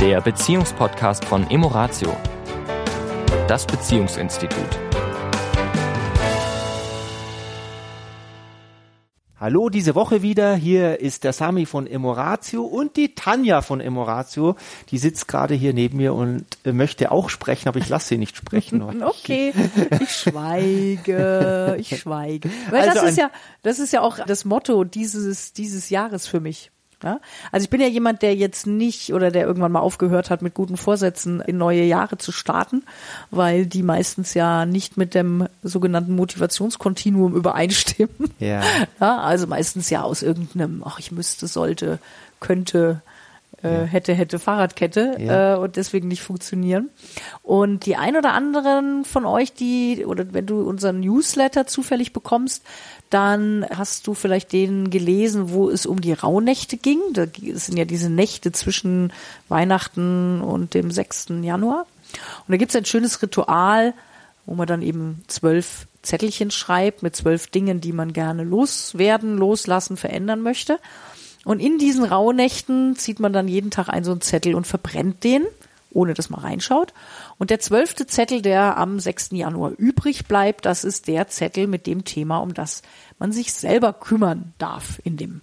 der Beziehungspodcast von Emoratio, das Beziehungsinstitut. Hallo, diese Woche wieder. Hier ist der Sami von Emoratio und die Tanja von Emoratio. Die sitzt gerade hier neben mir und äh, möchte auch sprechen, aber ich lasse sie nicht sprechen. okay, ich schweige, ich schweige. Weil Also das ist ja, das ist ja auch das Motto dieses, dieses Jahres für mich. Ja? Also ich bin ja jemand, der jetzt nicht oder der irgendwann mal aufgehört hat, mit guten Vorsätzen in neue Jahre zu starten, weil die meistens ja nicht mit dem sogenannten Motivationskontinuum übereinstimmen. Ja. Ja, also meistens ja aus irgendeinem, ach, ich müsste, sollte, könnte, äh, hätte, hätte Fahrradkette Ja. äh, und deswegen nicht funktionieren. Und die ein oder anderen von euch, die, oder wenn du unseren Newsletter zufällig bekommst, dann hast du vielleicht den gelesen, wo es um die Rauhnächte ging. Da sind ja diese Nächte zwischen Weihnachten und dem 6. Januar. Und da gibt es ein schönes Ritual, wo man dann eben zwölf Zettelchen schreibt mit zwölf Dingen, die man gerne loswerden, loslassen, verändern möchte. Und in diesen Rauhnächten zieht man dann jeden Tag einen so einen Zettel und verbrennt den, ohne dass man reinschaut. Und der zwölfte Zettel, der am 6. Januar übrig bleibt, das ist der Zettel mit dem Thema, um das man sich selber kümmern darf in dem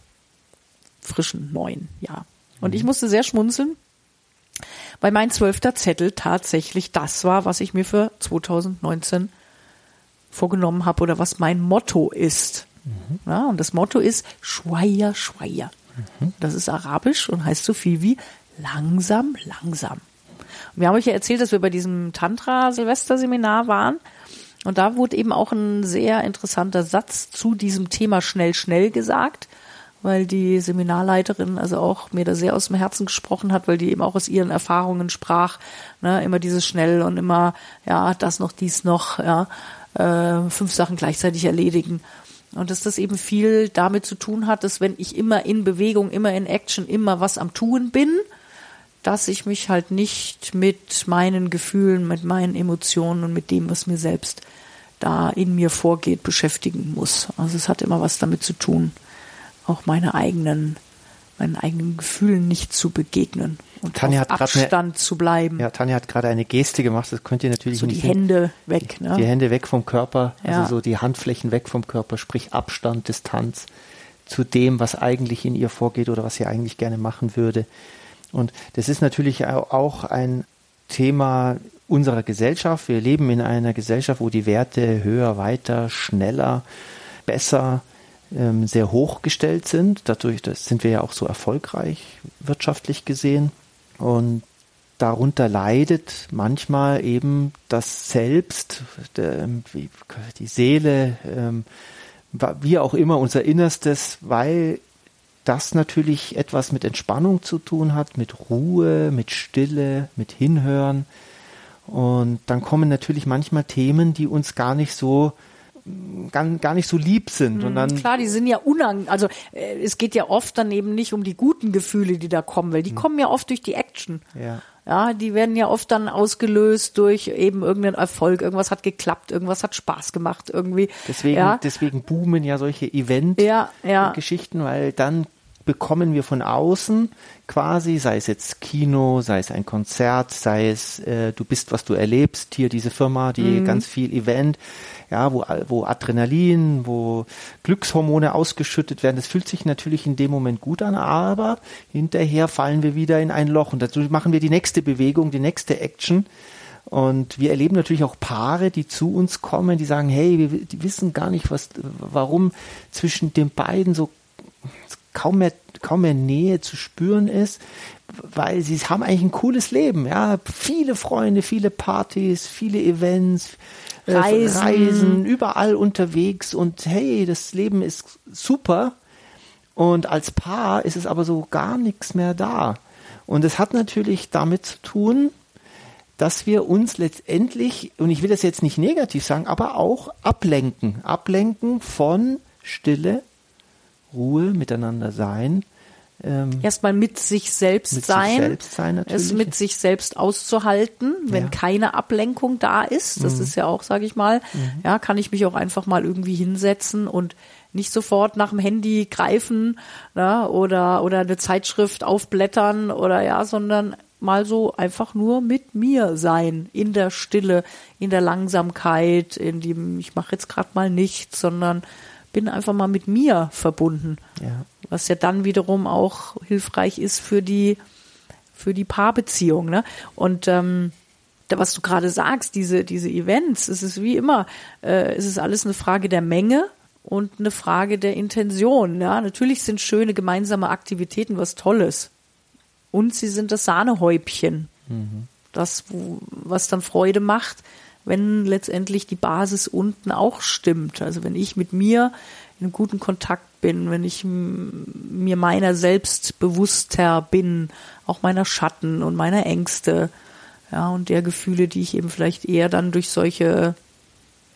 frischen neuen Jahr. Und ich musste sehr schmunzeln, weil mein zwölfter Zettel tatsächlich das war, was ich mir für 2019 vorgenommen habe oder was mein Motto ist. Ja, und das Motto ist Schweier, Schweier. Das ist arabisch und heißt so viel wie langsam, langsam. Und wir haben euch ja erzählt, dass wir bei diesem Tantra-Silvester-Seminar waren. Und da wurde eben auch ein sehr interessanter Satz zu diesem Thema schnell, schnell gesagt, weil die Seminarleiterin also auch mir da sehr aus dem Herzen gesprochen hat, weil die eben auch aus ihren Erfahrungen sprach, ne, immer dieses schnell und immer, ja, das noch, dies noch, ja, äh, fünf Sachen gleichzeitig erledigen. Und dass das eben viel damit zu tun hat, dass wenn ich immer in Bewegung, immer in Action, immer was am Tun bin, dass ich mich halt nicht mit meinen Gefühlen, mit meinen Emotionen und mit dem, was mir selbst da in mir vorgeht, beschäftigen muss. Also es hat immer was damit zu tun, auch meine eigenen, meinen eigenen Gefühlen nicht zu begegnen und Tanja auf hat grad eine- Abstand zu bleiben. Ja, Tanja hat gerade eine Geste gemacht, das könnt ihr natürlich so die nicht sehen. Hände weg. Ne? Die Hände weg vom Körper, Ja. also so die Handflächen weg vom Körper, sprich Abstand, Distanz zu dem, was eigentlich in ihr vorgeht oder was sie eigentlich gerne machen würde. Und das ist natürlich au- auch ein Thema unserer Gesellschaft. Wir leben in einer Gesellschaft, wo die Werte höher, weiter, schneller, besser, ähm, sehr hochgestellt sind. Dadurch sind wir ja auch so erfolgreich wirtschaftlich gesehen. Und darunter leidet manchmal eben das Selbst, der, wie- die Seele, ähm, wie auch immer unser Innerstes, weil das natürlich etwas mit Entspannung zu tun hat, mit Ruhe, mit Stille, mit Hinhören. Und dann kommen natürlich manchmal Themen, die uns gar nicht so gar, gar nicht so lieb sind. Und dann Klar, die sind ja unangenehm. Also äh, es geht ja oft dann eben nicht um die guten Gefühle, die da kommen, weil die kommen ja oft durch die Action. Hm. Ja. Ja, die werden ja oft dann ausgelöst durch eben irgendeinen Erfolg. Irgendwas hat geklappt, irgendwas hat Spaß gemacht, irgendwie. Deswegen, ja, deswegen boomen ja solche Ja, ja. Event-Geschichten, weil dann bekommen wir von außen quasi, sei es jetzt Kino, sei es ein Konzert, sei es äh, du bist, was du erlebst, hier diese Firma, die Mhm. ganz viel Event, ja, wo, wo Adrenalin, wo Glückshormone ausgeschüttet werden. Das fühlt sich natürlich in dem Moment gut an, aber hinterher fallen wir wieder in ein Loch und dazu machen wir die nächste Bewegung, die nächste Action. Und wir erleben natürlich auch Paare, die zu uns kommen, die sagen, hey, wir die wissen gar nicht, was, warum zwischen den beiden so kaum mehr, kaum mehr Nähe zu spüren ist, weil sie haben eigentlich ein cooles Leben, ja, viele Freunde, viele Partys, viele Events, äh, Reisen. Reisen, überall unterwegs und hey, das Leben ist super und als Paar ist es aber so gar nichts mehr da. Und es hat natürlich damit zu tun, dass wir uns letztendlich, und ich will das jetzt nicht negativ sagen, aber auch ablenken. Ablenken von Stille, Ruhe, miteinander sein. Ähm, Erstmal mit sich selbst Mit sich sein. selbst sein, natürlich. Es mit sich selbst auszuhalten, wenn Ja. keine Ablenkung da ist. Das ist ja auch, sage ich mal, ja, kann ich mich auch einfach mal irgendwie hinsetzen und nicht sofort nach dem Handy greifen ne, oder oder eine Zeitschrift aufblättern oder ja, sondern mal so einfach nur mit mir sein, in der Stille, in der Langsamkeit, in dem ich mache jetzt gerade mal nichts, sondern bin einfach mal mit mir verbunden. Ja. Was ja dann wiederum auch hilfreich ist für die für die Paarbeziehung. Ne? Und ähm, was du gerade sagst, diese diese Events, es ist wie immer, äh, es ist alles eine Frage der Menge und eine Frage der Intention. Ja, natürlich sind schöne gemeinsame Aktivitäten was Tolles und sie sind das Sahnehäubchen, mhm. das was dann Freude macht, wenn letztendlich die Basis unten auch stimmt. Also wenn ich mit mir in guten Kontakt bin, wenn ich mir meiner selbst bewusster bin, auch meiner Schatten und meiner Ängste, ja, und der Gefühle, die ich eben vielleicht eher dann durch solche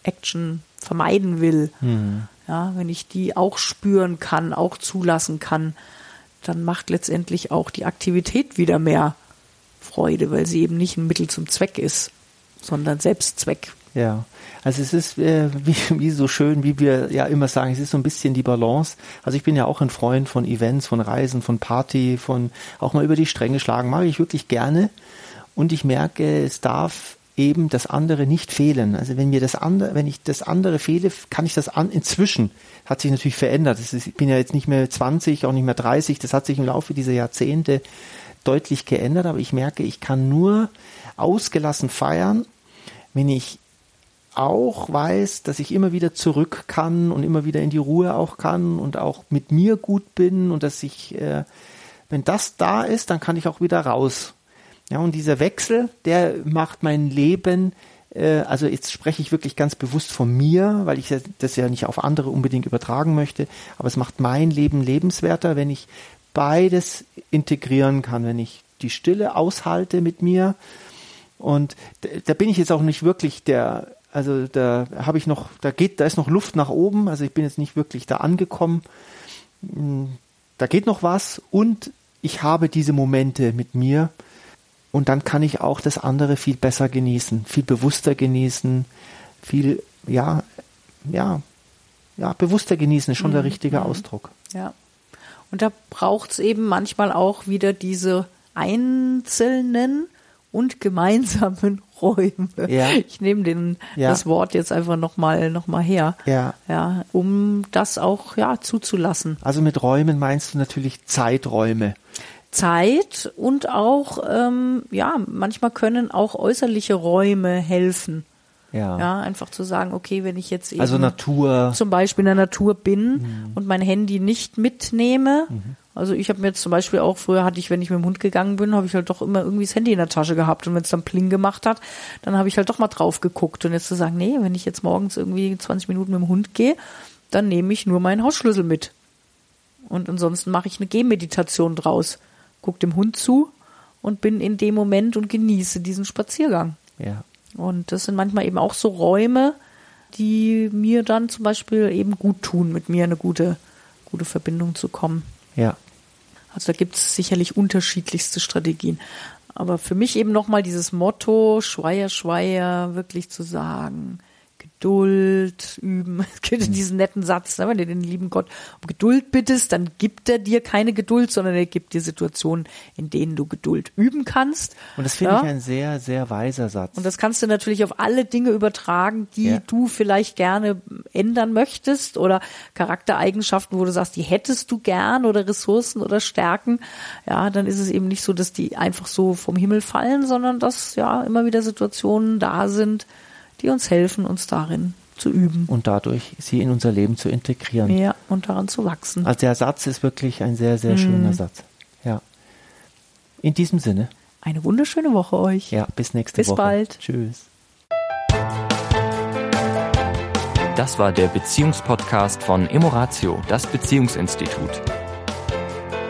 Action vermeiden will. Mhm. Ja, wenn ich die auch spüren kann, auch zulassen kann, dann macht letztendlich auch die Aktivität wieder mehr Freude, weil sie eben nicht ein Mittel zum Zweck ist, sondern Selbstzweck. Ja, also es ist äh, wie, wie so schön, wie wir ja immer sagen, es ist so ein bisschen die Balance. Also ich bin ja auch ein Freund von Events, von Reisen, von Party, von auch mal über die Stränge schlagen, mache ich wirklich gerne. Und ich merke, es darf eben das andere nicht fehlen. Also wenn mir das andere, wenn ich das andere fehle, kann ich das an, inzwischen hat sich natürlich verändert. Ist, ich bin ja jetzt nicht mehr 20, auch nicht mehr 30. Das hat sich im Laufe dieser Jahrzehnte deutlich geändert. Aber ich merke, ich kann nur ausgelassen feiern, wenn ich auch weiß, dass ich immer wieder zurück kann und immer wieder in die Ruhe auch kann und auch mit mir gut bin und dass ich, äh, wenn das da ist, dann kann ich auch wieder raus ja, und dieser Wechsel, der macht mein Leben, äh, also jetzt spreche ich wirklich ganz bewusst von mir, weil ich das ja nicht auf andere unbedingt übertragen möchte, aber es macht mein Leben lebenswerter, wenn ich beides integrieren kann, wenn ich die Stille aushalte mit mir. Und da bin ich jetzt auch nicht wirklich der, also da habe ich noch, da geht, da ist noch Luft nach oben, also ich bin jetzt nicht wirklich da angekommen. Hm, da geht noch was und ich habe diese Momente mit mir, und dann kann ich auch das andere viel besser genießen, viel bewusster genießen, viel, ja, ja, ja, bewusster genießen ist schon mhm. der richtige mhm. Ausdruck. Ja. Und da braucht es eben manchmal auch wieder diese einzelnen und gemeinsamen Räume. Ja. Ich nehme den ja. das Wort jetzt einfach nochmal noch mal her. Ja. Ja, um das auch ja zuzulassen. Also mit Räumen meinst du natürlich Zeiträume. Zeit und auch, ähm, ja, manchmal können auch äußerliche Räume helfen. Ja. ja, einfach zu sagen, okay, wenn ich jetzt also eben also Natur. zum Beispiel in der Natur bin mhm. und mein Handy nicht mitnehme. Mhm. Also ich habe mir jetzt zum Beispiel auch, früher hatte ich, wenn ich mit dem Hund gegangen bin, habe ich halt doch immer irgendwie das Handy in der Tasche gehabt und wenn es dann Pling gemacht hat, dann habe ich halt doch mal drauf geguckt und jetzt zu sagen, nee, wenn ich jetzt morgens irgendwie 20 Minuten mit dem Hund gehe, dann nehme ich nur meinen Hausschlüssel mit. Und ansonsten mache ich eine Gehmeditation draus gucke dem Hund zu und bin in dem Moment und genieße diesen Spaziergang. Ja. Und das sind manchmal eben auch so Räume, die mir dann zum Beispiel eben gut tun, mit mir eine gute, gute Verbindung zu kommen. Ja. Also da gibt es sicherlich unterschiedlichste Strategien. Aber für mich eben nochmal dieses Motto, Schweier, Schweier, wirklich zu sagen, Geduld üben. Es gibt mhm. diesen netten Satz, ne, wenn du den lieben Gott um Geduld bittest, dann gibt er dir keine Geduld, sondern er gibt dir Situationen, in denen du Geduld üben kannst. Und das finde ja. ich ein sehr, sehr weiser Satz. Und das kannst du natürlich auf alle Dinge übertragen, die ja. du vielleicht gerne ändern möchtest oder Charaktereigenschaften, wo du sagst, die hättest du gern oder Ressourcen oder Stärken. Ja, dann ist es eben nicht so, dass die einfach so vom Himmel fallen, sondern dass ja immer wieder Situationen da sind, die uns helfen, uns darin zu üben. Und dadurch sie in unser Leben zu integrieren. Ja, und daran zu wachsen. Also der Satz ist wirklich ein sehr, sehr schöner hm. Satz. Ja. In diesem Sinne. Eine wunderschöne Woche euch. Ja, bis nächste bis Woche. Bis bald. Tschüss. Das war der Beziehungspodcast von Emoratio, das Beziehungsinstitut.